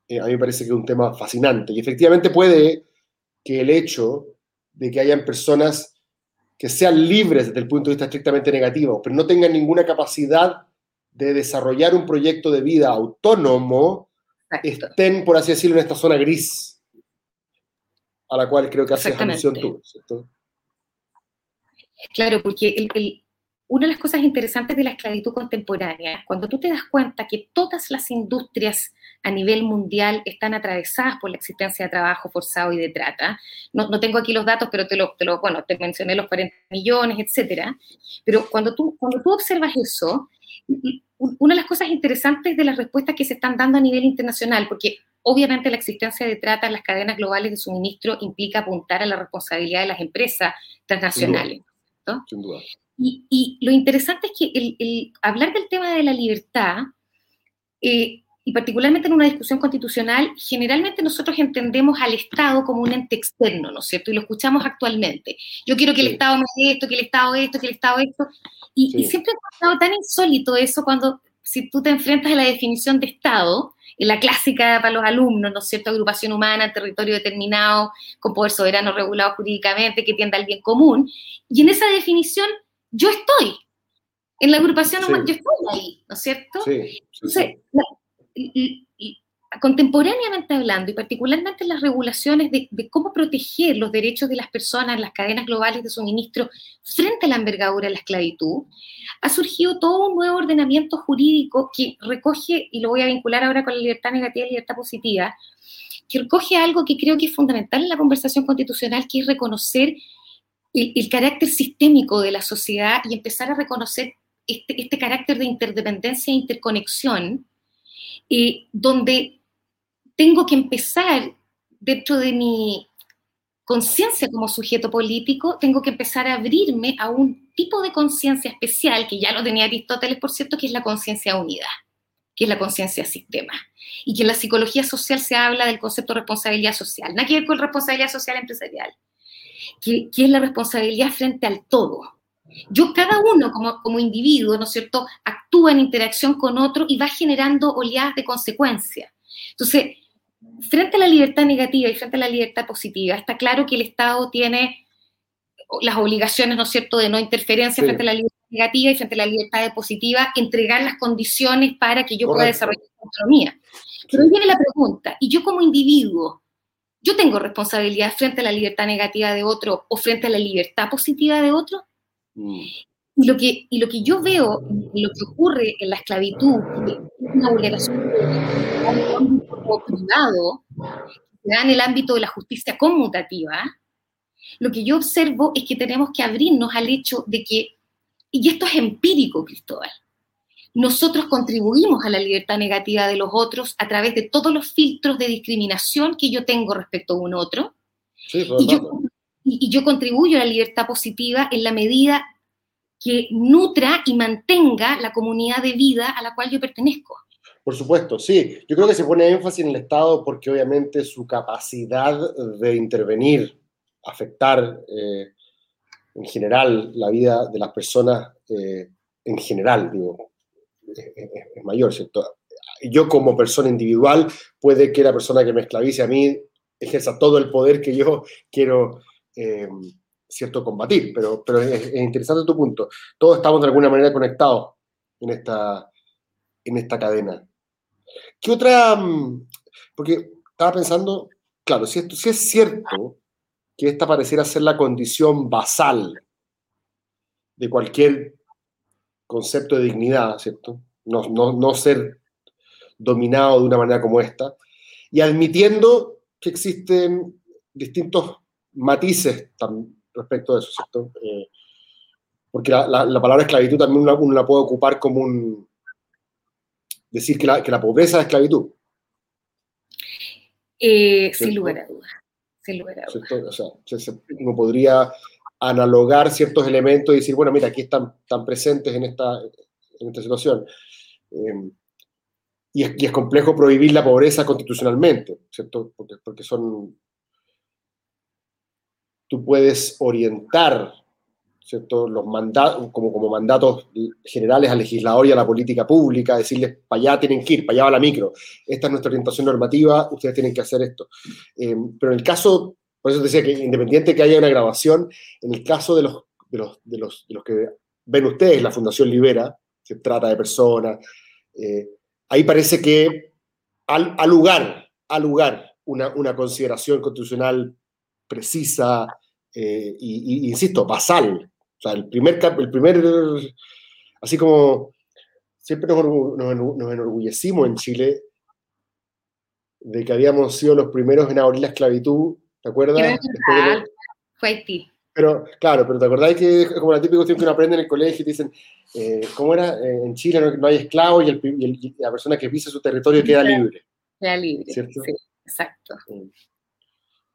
Eh, a mí me parece que es un tema fascinante. Y efectivamente puede que el hecho de que hayan personas que sean libres desde el punto de vista estrictamente negativo, pero no tengan ninguna capacidad de desarrollar un proyecto de vida autónomo, estén, por así decirlo, en esta zona gris, a la cual creo que haces alusión tú, Claro, porque el, una de las cosas interesantes de la esclavitud contemporánea, cuando tú te das cuenta que todas las industrias a nivel mundial están atravesadas por la existencia de trabajo forzado y de trata, no, no tengo aquí los datos, pero te lo, te lo, bueno, te mencioné los 40 millones, etcétera, pero cuando tú, cuando tú observas eso, una de las cosas interesantes de las respuestas que se están dando a nivel internacional, porque obviamente la existencia de trata en las cadenas globales de suministro implica apuntar a la responsabilidad de las empresas transnacionales. Sin duda. Y, lo interesante es que el, hablar del tema de la libertad, eh, y particularmente en una discusión constitucional, generalmente nosotros entendemos al Estado como un ente externo, ¿no es cierto? Y lo escuchamos actualmente. Yo quiero que el Estado me dé esto, que el Estado esto, que el Estado esto. Y, y siempre he encontrado tan insólito eso cuando, si tú te enfrentas a la definición de Estado, en la clásica para los alumnos, ¿no es cierto? Agrupación humana, territorio determinado, con poder soberano regulado jurídicamente, que tienda al bien común. Y en esa definición yo estoy. En la agrupación yo estoy ahí, ¿no es cierto? Sí, Entonces, contemporáneamente hablando, y particularmente en las regulaciones de, cómo proteger los derechos de las personas en las cadenas globales de suministro frente a la envergadura de la esclavitud, ha surgido todo un nuevo ordenamiento jurídico que recoge, y lo voy a vincular ahora con la libertad negativa y la libertad positiva, que recoge algo que creo que es fundamental en la conversación constitucional, que es reconocer el, carácter sistémico de la sociedad y empezar a reconocer este, este carácter de interdependencia e interconexión, eh, donde tengo que empezar dentro de mi conciencia como sujeto político, tengo que empezar a abrirme a un tipo de conciencia especial, que ya lo tenía Aristóteles, por cierto, que es la conciencia unidad, que es la conciencia sistema. Y que en la psicología social se habla del concepto de responsabilidad social. Nada que ver con responsabilidad social empresarial que, es la responsabilidad frente al todo. Yo, cada uno como, como individuo, ¿no es cierto?, actúa en interacción con otro y va generando oleadas de consecuencias. Entonces, frente a la libertad negativa y frente a la libertad positiva, está claro que el Estado tiene las obligaciones, ¿no es cierto?, de no interferencia frente a la libertad negativa y frente a la libertad positiva, entregar las condiciones para que yo pueda desarrollar mi autonomía. Pero ahí viene la pregunta, ¿y yo como individuo yo tengo responsabilidad frente a la libertad negativa de otro o frente a la libertad positiva de otro. Mm. Y, lo que, y lo que yo veo, lo que ocurre en la esclavitud, es una vulneración privado, que da en el ámbito de la justicia conmutativa, lo que yo observo es que tenemos que abrirnos al hecho de que, y esto es empírico, Cristóbal, nosotros contribuimos a la libertad negativa de los otros a través de todos los filtros de discriminación que yo tengo respecto a un otro. y, yo, y, yo, contribuyo a la libertad positiva en la medida que nutra y mantenga la comunidad de vida a la cual yo pertenezco. Por supuesto, sí. Yo creo que se pone énfasis en el Estado porque obviamente su capacidad de intervenir, afectar eh, en general la vida de las personas eh, en general, digo, es, mayor, ¿cierto? Yo como persona individual, puede que la persona que me esclavice a mí ejerza todo el poder que yo quiero, eh, cierto, combatir. Pero, pero es, interesante tu punto. Todos estamos de alguna manera conectados en esta, en esta cadena. ¿Qué otra? Mm, porque estaba pensando, claro, si, esto, si es cierto que esta pareciera ser la condición basal de cualquier concepto de dignidad, ¿cierto? No, no, ser dominado de una manera como esta, y admitiendo que existen distintos matices respecto a eso, ¿cierto? Eh, porque la, palabra esclavitud también uno, la puede ocupar como un... decir que la, que la pobreza es esclavitud. Eh, sin lugar a dudas. Sin lugar a dudas. O sea, uno podría analogar ciertos elementos y decir, bueno, mira, aquí están, tan presentes en esta, en esta situación. Em, y, es, y, es, complejo prohibir la pobreza constitucionalmente, ¿cierto? Porque, porque son... Tú puedes orientar, ¿cierto? Los mandatos, como, como mandatos generales al legislador y a la política pública, decirles, para allá tienen que ir, para allá va la micro. Esta es nuestra orientación normativa, ustedes tienen que hacer esto. Em, pero en el caso por eso decía que independiente que haya una grabación, en el caso de los, de los, de los, que ven ustedes, la Fundación Libera, se trata de personas, eh, ahí parece que al, lugar, al lugar una, una, consideración constitucional precisa eh, y, insisto, basal. O sea, el primer, el primer así como siempre nos, nos, enorgullecimos en Chile de que habíamos sido los primeros en abolir la esclavitud ¿Te acuerdas? Fue Haití. Pero, claro, pero ¿te acordás que es como la típica cuestión que uno aprende en el colegio y te dicen, eh, ¿cómo era? Eh, en Chile no, hay esclavos y, el, la persona que pisa su territorio queda libre. Queda libre, ¿cierto? Sí, exacto.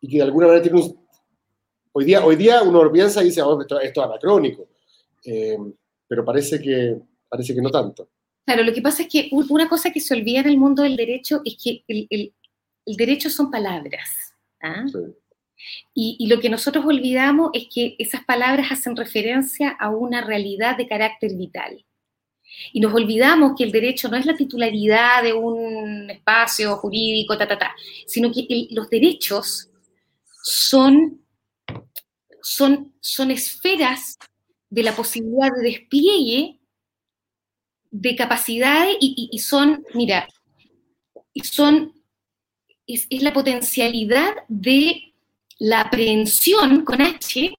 Y que de alguna manera tiene un... Hoy día, hoy día uno piensa y dice, oh, esto, es anacrónico. Eh, pero parece que, parece que no tanto. Claro, lo que pasa es que una cosa que se olvida en el mundo del derecho es que el, el derecho son palabras. ¿Ah? Y, lo que nosotros olvidamos es que esas palabras hacen referencia a una realidad de carácter vital. Y nos olvidamos que el derecho no es la titularidad de un espacio jurídico, ta, ta, ta, sino que los derechos son, son, son esferas de la posibilidad de despliegue de capacidades y, y son, mira, son es, la potencialidad de la aprehensión con H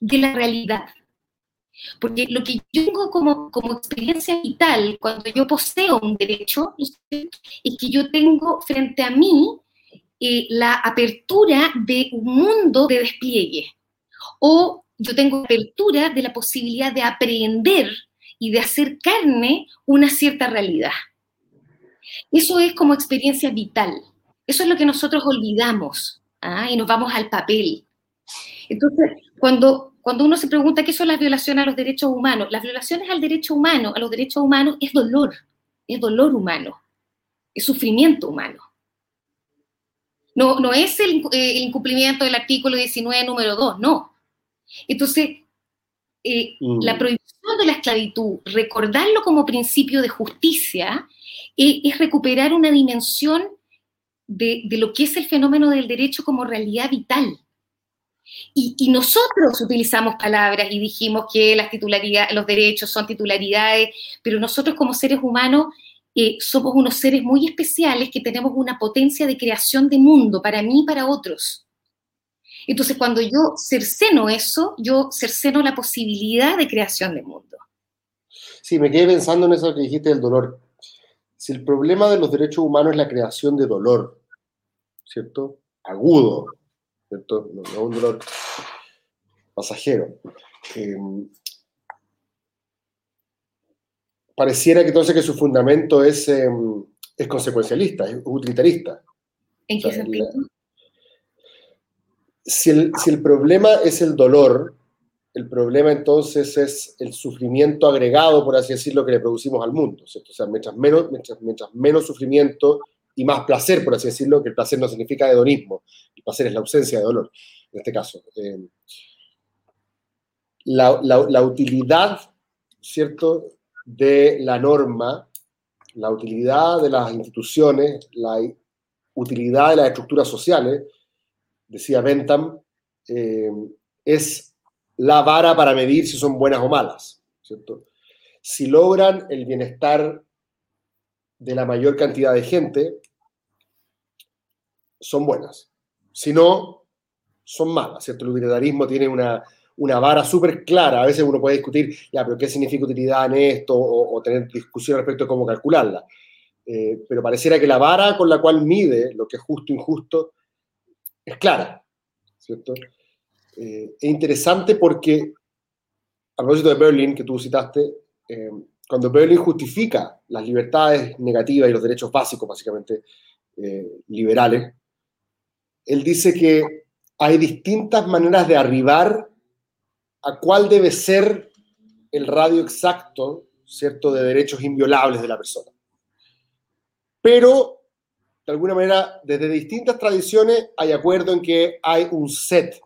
de la realidad. Porque lo que yo tengo como, como experiencia vital cuando yo poseo un derecho es que yo tengo frente a mí eh, la apertura de un mundo de despliegue. O yo tengo apertura de la posibilidad de aprender y de hacer carne una cierta realidad. Eso es como experiencia vital. Eso es lo que nosotros olvidamos ¿ah? y nos vamos al papel. Entonces, cuando, cuando uno se pregunta qué son las violaciones a los derechos humanos, las violaciones al derecho humano, a los derechos humanos, es dolor, es dolor humano, es sufrimiento humano. No, no es el, eh, incumplimiento del artículo 19, número 2, no. Entonces, eh, mm. la prohibición de la esclavitud, recordarlo como principio de justicia, eh, es recuperar una dimensión de, lo que es el fenómeno del derecho como realidad vital. Y, nosotros utilizamos palabras y dijimos que las titularidades, los derechos son titularidades, pero nosotros como seres humanos eh, somos unos seres muy especiales que tenemos una potencia de creación de mundo para mí y para otros. Entonces, cuando yo cerceno eso, yo cerceno la posibilidad de creación de mundo. Sí, me quedé pensando en eso que dijiste del dolor. Si el problema de los derechos humanos es la creación de dolor, ¿cierto? Agudo, ¿cierto? No, un dolor pasajero. Em, pareciera que entonces que su fundamento es, em, es consecuencialista, es utilitarista. ¿En qué sentido? si, el, si el problema es el dolor, el problema entonces es el sufrimiento agregado, por así decirlo, que le producimos al mundo. ¿cierto? O sea, mientras menos, mientras, mientras menos sufrimiento y más placer, por así decirlo, que el placer no significa hedonismo, el placer es la ausencia de dolor, en este caso. Eh, la, utilidad, ¿cierto?, de la norma, la utilidad de las instituciones, la utilidad de las estructuras sociales, decía Bentham, eh, es la vara para medir si son buenas o malas, ¿cierto? Si logran el bienestar de la mayor cantidad de gente, son buenas. Si no, son malas, ¿cierto? El utilitarismo tiene una, vara súper clara. A veces uno puede discutir, ya, pero ¿qué significa utilidad en esto? O, tener discusión respecto a cómo calcularla. Eh, pero pareciera que la vara con la cual mide lo que es justo e injusto es clara, ¿cierto? Eh, es interesante porque, a propósito de Berlin, que tú citaste, eh, cuando Berlin justifica las libertades negativas y los derechos básicos, básicamente liberales, él dice que hay distintas maneras de arribar a cuál debe ser el radio exacto, ¿cierto?, de derechos inviolables de la persona. Pero, de alguna manera, desde distintas tradiciones hay acuerdo en que hay un set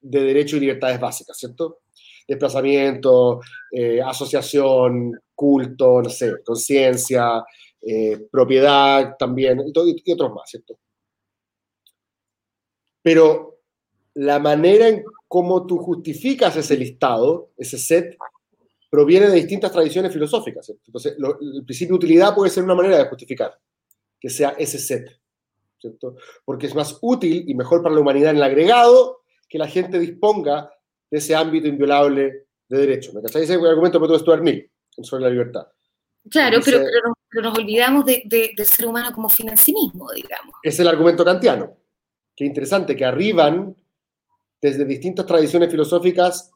de derechos y libertades básicas, ¿cierto? Desplazamiento, eh, asociación, culto, no sé, conciencia, eh, propiedad también, y, y otros más, ¿cierto? Pero la manera en cómo tú justificas ese listado, ese set, proviene de distintas tradiciones filosóficas. Entonces, el principio de utilidad puede ser una manera de justificar que sea ese set, ¿cierto? Porque es más útil y mejor para la humanidad en el agregado que la gente disponga de ese ámbito inviolable de derecho. ¿Me cacháis? Ese es el argumento de Stuart Mill sobre la libertad. Claro, pero, nos, olvidamos del ser humano como fin en sí mismo, digamos. Es el argumento kantiano qué interesante, que arriban desde distintas tradiciones filosóficas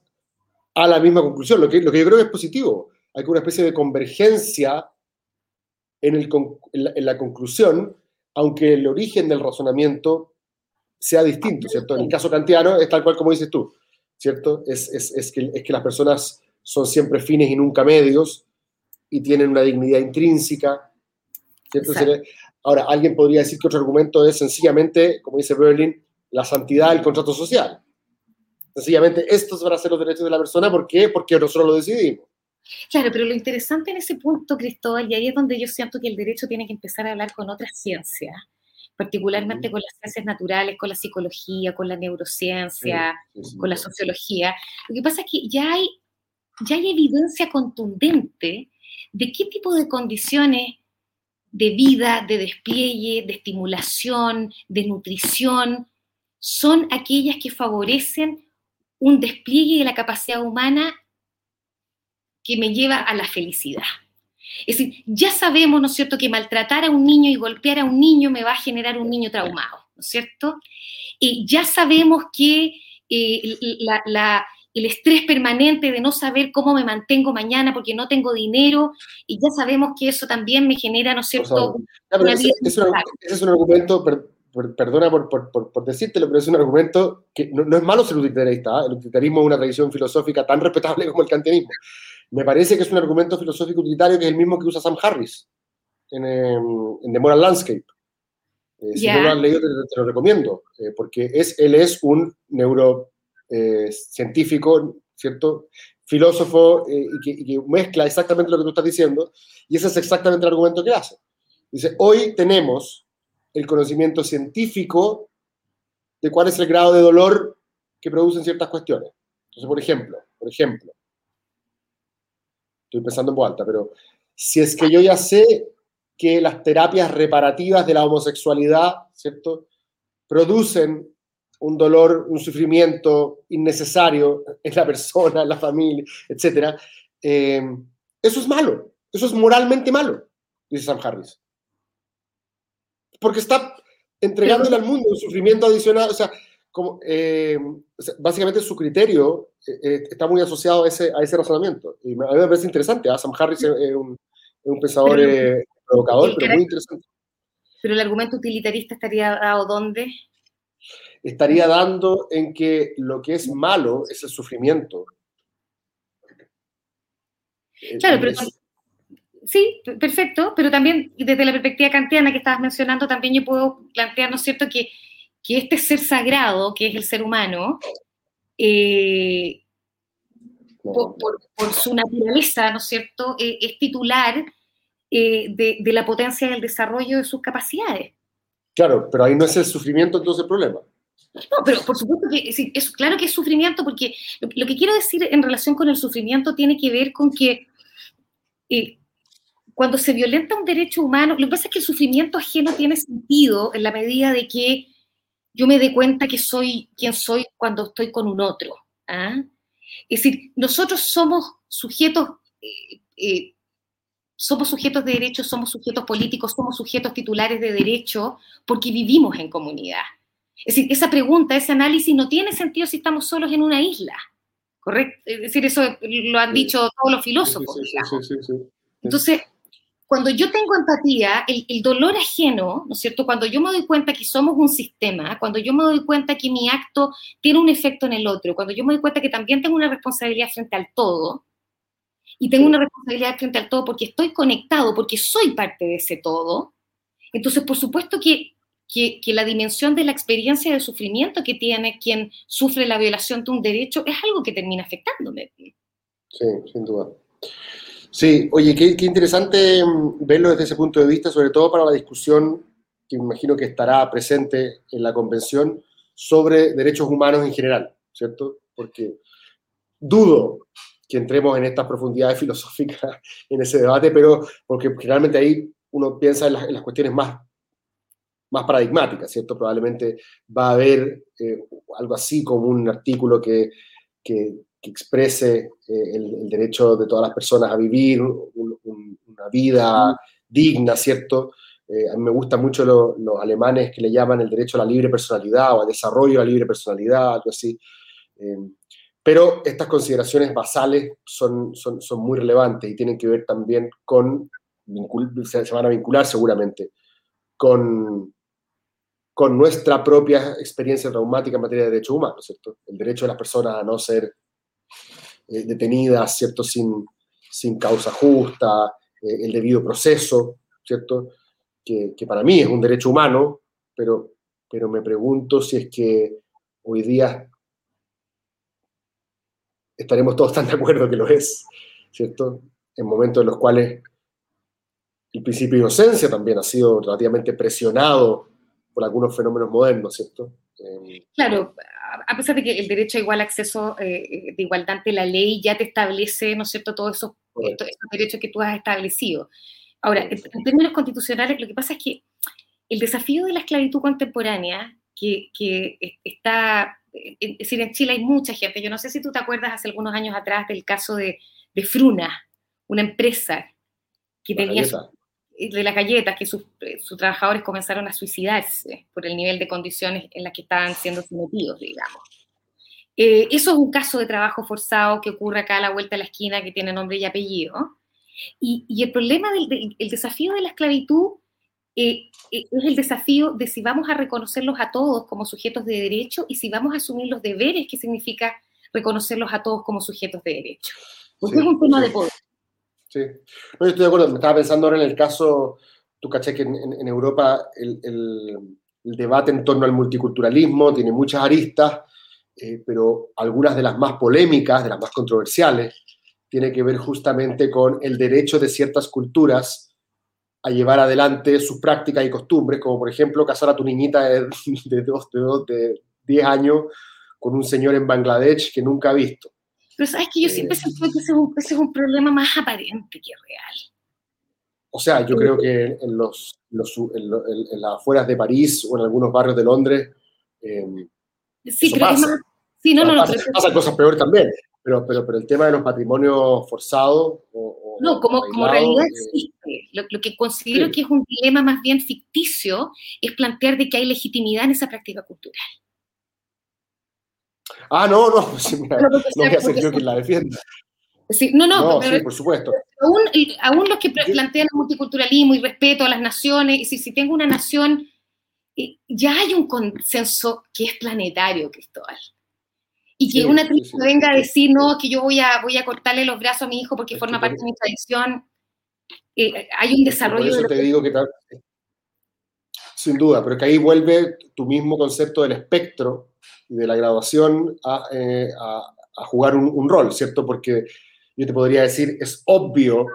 a la misma conclusión, lo que, lo que yo creo que es positivo. Hay una especie de convergencia en, el, en, la, conclusión, aunque el origen del razonamiento sea distinto, ¿cierto? En el caso kantiano es tal cual como dices tú, ¿cierto? Es, es, es, que, es que las personas son siempre fines y nunca medios y tienen una dignidad intrínseca. ¿cierto? Ahora, alguien podría decir que otro argumento es sencillamente, como dice Berlin, la santidad del contrato social. Sencillamente, estos van a ser los derechos de la persona. ¿Por qué? Porque nosotros lo decidimos. Claro, pero lo interesante en ese punto, Cristóbal, y ahí es donde yo siento que el derecho tiene que empezar a hablar con otras ciencias, particularmente con las ciencias naturales, con la psicología, con la neurociencia, con la sociología. Lo que pasa es que ya hay, ya hay evidencia contundente de qué tipo de condiciones de vida, de despliegue, de estimulación, de nutrición, son aquellas que favorecen un despliegue de la capacidad humana que me lleva a la felicidad. Es decir, ya sabemos, ¿no es cierto?, que maltratar a un niño y golpear a un niño me va a generar un niño traumado, ¿no es cierto? Y ya sabemos que eh, la, el estrés permanente de no saber cómo me mantengo mañana porque no tengo dinero, y ya sabemos que eso también me genera, ¿no es cierto? ese, es un argumento, perdona por, por, por, decírtelo, pero es un argumento que no, es malo ser utilitarista, ¿eh? el utilitarismo es una tradición filosófica tan respetable como el kantianismo. Me parece que es un argumento filosófico utilitario que es el mismo que usa Sam Harris en, em, en The Moral Landscape. Eh, si no lo has leído, te, lo recomiendo, eh, porque es, él es un neuro eh, científico, ¿cierto? Filósofo eh, y, que, mezcla exactamente lo que tú estás diciendo, y ese es exactamente el argumento que hace. Dice, hoy tenemos el conocimiento científico de cuál es el grado de dolor que producen ciertas cuestiones. Entonces, por ejemplo, por ejemplo, estoy pensando en voz alta, pero si es que yo ya sé que las terapias reparativas de la homosexualidad, ¿cierto? Producen un dolor, un sufrimiento innecesario en la persona, en la familia, etc. Eh, eso es malo, eso es moralmente malo, dice Sam Harris. Porque está entregándole al mundo un sufrimiento adicional, o sea, como, eh, básicamente su criterio eh, está muy asociado a ese, a ese razonamiento. Y a mí me parece interesante, ¿ah? Sam Harris es un, un pensador provocador, pero muy interesante. Pero el argumento utilitarista estaría dado dónde? Estaría dando en que lo que es malo es el sufrimiento. Claro, pero sí, perfecto, pero también desde la perspectiva kantiana que estabas mencionando, también yo puedo plantear, ¿no es cierto?, que, este ser sagrado, que es el ser humano, eh, por, su naturaleza, ¿no es cierto?, eh, es titular eh, de, de, la potencia del desarrollo de sus capacidades. Claro, pero ahí no es el sufrimiento entonces el problema. No, pero por supuesto que es, claro que es sufrimiento, porque lo, que quiero decir en relación con el sufrimiento tiene que ver con que eh, cuando se violenta un derecho humano, lo que pasa es que el sufrimiento ajeno tiene sentido en la medida de que yo me dé cuenta que soy quien soy cuando estoy con un otro. ¿ah? Es decir, nosotros somos sujetos, eh, eh, somos sujetos de derecho, somos sujetos políticos, somos sujetos titulares de derecho porque vivimos en comunidad. Es decir, esa pregunta, ese análisis no tiene sentido si estamos solos en una isla. ¿Correcto? Es decir, eso lo han dicho todos los filósofos. Sí, sí, Entonces, cuando yo tengo empatía, el, dolor ajeno, ¿no es cierto? Cuando yo me doy cuenta que somos un sistema, cuando yo me doy cuenta que mi acto tiene un efecto en el otro, cuando yo me doy cuenta que también tengo una responsabilidad frente al todo, y tengo una responsabilidad frente al todo porque estoy conectado, porque soy parte de ese todo, entonces por supuesto que, que, la dimensión de la experiencia de sufrimiento que tiene quien sufre la violación de un derecho es algo que termina afectándome. Sí, sin duda. Sí, oye, qué, interesante mm, verlo desde ese punto de vista, sobre todo para la discusión que me imagino que estará presente en la convención sobre derechos humanos en general, ¿cierto? Porque dudo que entremos en estas profundidades filosóficas en ese debate, pero porque generalmente ahí uno piensa en las, cuestiones más, más paradigmáticas, ¿cierto? Probablemente va a haber eh, algo así como un artículo que, que, que exprese eh, el, derecho de todas las personas a vivir una vida digna, ¿cierto? Eh, a mí me gustan mucho los alemanes que le llaman el derecho a la libre personalidad o al desarrollo de la libre personalidad, algo así. Eh, pero estas consideraciones basales son, son, son, muy relevantes y tienen que ver también con, se van a vincular seguramente, con, con nuestra propia experiencia traumática en materia de derechos humanos, ¿cierto? El derecho de las personas a no ser eh, detenidas, ¿cierto? Sin, sin causa justa, eh, el debido proceso, ¿cierto? Que, para mí es un derecho humano, pero, pero me pregunto si es que hoy día estaremos todos tan de acuerdo que lo es, ¿cierto? En momentos en los cuales el principio de inocencia también ha sido relativamente presionado por algunos fenómenos modernos, ¿cierto? Eh, claro, a pesar de que el derecho a igual acceso eh, de igualdad ante la ley ya te establece, ¿no es cierto?, todos esos, derechos que tú has establecido. Ahora, en, términos constitucionales, lo que pasa es que el desafío de la esclavitud contemporánea, que, está, es decir, en Chile hay mucha gente, yo no sé si tú te acuerdas hace algunos años atrás del caso de, Fruna, una empresa que tenía de las galletas, que sus, trabajadores comenzaron a suicidarse por el nivel de condiciones en las que estaban siendo sometidos, digamos. Eh, eso es un caso de trabajo forzado que ocurre acá a la vuelta de la esquina, que tiene nombre y apellido. Y, y el problema del, el desafío de la esclavitud eh, eh, es el desafío de si vamos a reconocerlos a todos como sujetos de derecho y si vamos a asumir los deberes que significa reconocerlos a todos como sujetos de derecho. Porque es un tema de poder. Sí, no, yo estoy de acuerdo. Me estaba pensando ahora en el caso, tú caché que en, Europa el, debate en torno al multiculturalismo tiene muchas aristas, eh, pero algunas de las más polémicas, de las más controversiales, tiene que ver justamente con el derecho de ciertas culturas a llevar adelante sus prácticas y costumbres, como por ejemplo casar a tu niñita de, de, de, de 10 años con un señor en Bangladesh que nunca ha visto. Pero sabes que yo siempre siento que ese es, un, problema más aparente que real. O sea, yo creo que en, los, en, las afueras de París o en algunos barrios de Londres. Eh, sí, creo pasa. más. Sí, no, no, no. Pasan cosas peores también. Pero, pero, pero el tema de los patrimonios forzados. O, no, como, como realidad eh, existe. Lo, que considero que es un dilema más bien ficticio es plantear de que hay legitimidad en esa práctica cultural. Ah, no, no, no voy a ser yo quien la defienda. Sí, no, no, sí, por supuesto. Aún, aún, los que plantean el multiculturalismo y respeto a las naciones, y si, si tengo una nación, eh, ya hay un consenso que es planetario, Cristóbal. Y que una tribu venga a decir, no, que yo voy a, voy a cortarle los brazos a mi hijo porque forma parte de mi tradición. Eh, hay un desarrollo. Por eso te digo que sin duda, pero que ahí vuelve tu mismo concepto del espectro de la graduación eh, a, a, jugar un, rol, ¿cierto? Porque yo te podría decir, es obvio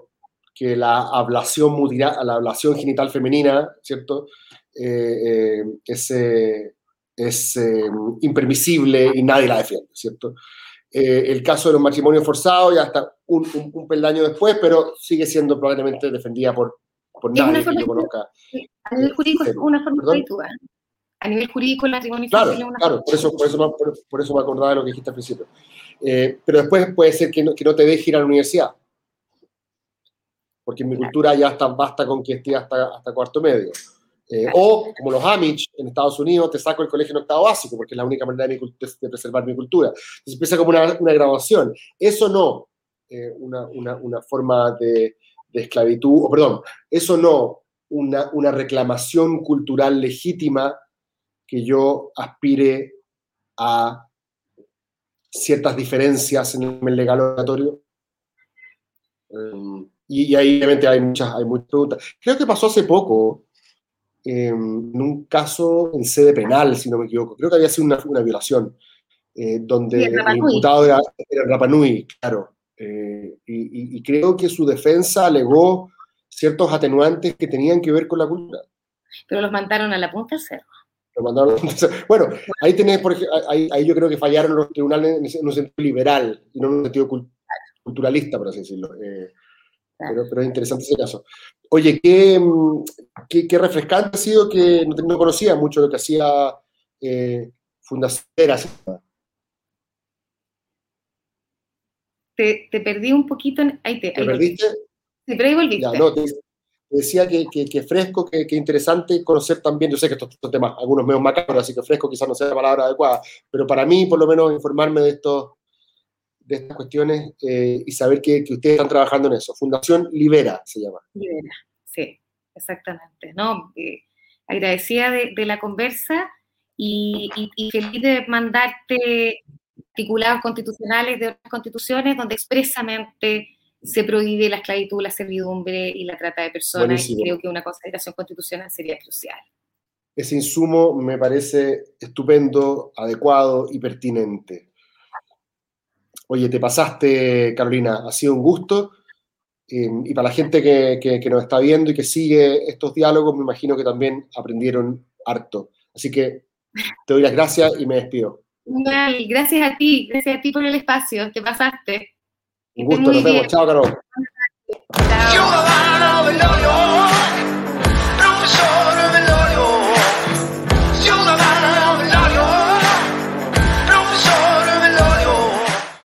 que la ablación, la ablación genital femenina, ¿cierto? Eh, eh, es eh, impermisible y nadie la defiende, ¿cierto? Eh, el caso de los matrimonios forzados ya está un, un, peldaño después, pero sigue siendo probablemente defendida por, por nadie que yo conozca. A nivel jurídico es una forma de A nivel jurídico el matrimonio claro, es una Claro, por eso, por, eso me, por, eso me acordaba de lo que dijiste al principio. Eh, pero después puede ser que no, que no te deje ir a la universidad. Porque en mi cultura ya está, basta con que esté hasta, hasta cuarto medio. Eh, o, como los Amish en Estados Unidos, te saco el colegio en octavo básico, porque es la única manera de, de preservar mi cultura. Entonces empieza como una, una graduación. Eso no, eh, una, una, una, forma de, de, esclavitud, o perdón, eso no, una, una reclamación cultural legítima que yo aspire a ciertas diferencias en el legal obligatorio. Um, y, y, ahí obviamente hay muchas, hay muchas preguntas. Creo que pasó hace poco, Em, en un caso en sede penal, si no me equivoco. Creo que había sido una, una violación, eh, donde el imputado era, era Rapanui, claro. Eh, y, y, creo que su defensa alegó ciertos atenuantes que tenían que ver con la cultura. Pero los mandaron a la punta Bueno, ahí tenés, por ejemplo, ahí, ahí, yo creo que fallaron los tribunales en un sentido liberal y no en un sentido culturalista, por así decirlo. Eh, pero, pero, es interesante ese caso. Oye, qué, qué, refrescante ha sido que no, conocía mucho lo que hacía eh, Fundación Te, te, perdí un poquito. ahí te, ¿Te perdiste? Sí, pero ahí volviste. no, te, decía que, fresco, que, que, interesante conocer también, yo sé que estos, estos temas, algunos menos macabros, así que fresco quizás no sea la palabra adecuada, pero para mí, por lo menos, informarme de estos de estas cuestiones eh, y saber que, que, ustedes están trabajando en eso. Fundación Libera se llama. Libera, sí, exactamente. ¿no? Eh, agradecida de, la conversa y, y, feliz de mandarte articulados constitucionales de otras constituciones donde expresamente se prohíbe la esclavitud, la servidumbre y la trata de personas. Buenísimo. Y creo que una consideración constitucional sería crucial. Ese insumo me parece estupendo, adecuado y pertinente. Oye, te pasaste, Carolina, ha sido un gusto. Eh, y para la gente que, que, que, nos está viendo y que sigue estos diálogos, me imagino que también aprendieron harto. Así que te doy las gracias y me despido. Gracias a ti, gracias a ti por el espacio, te pasaste. Un gusto, nos vemos. Chao, Carol.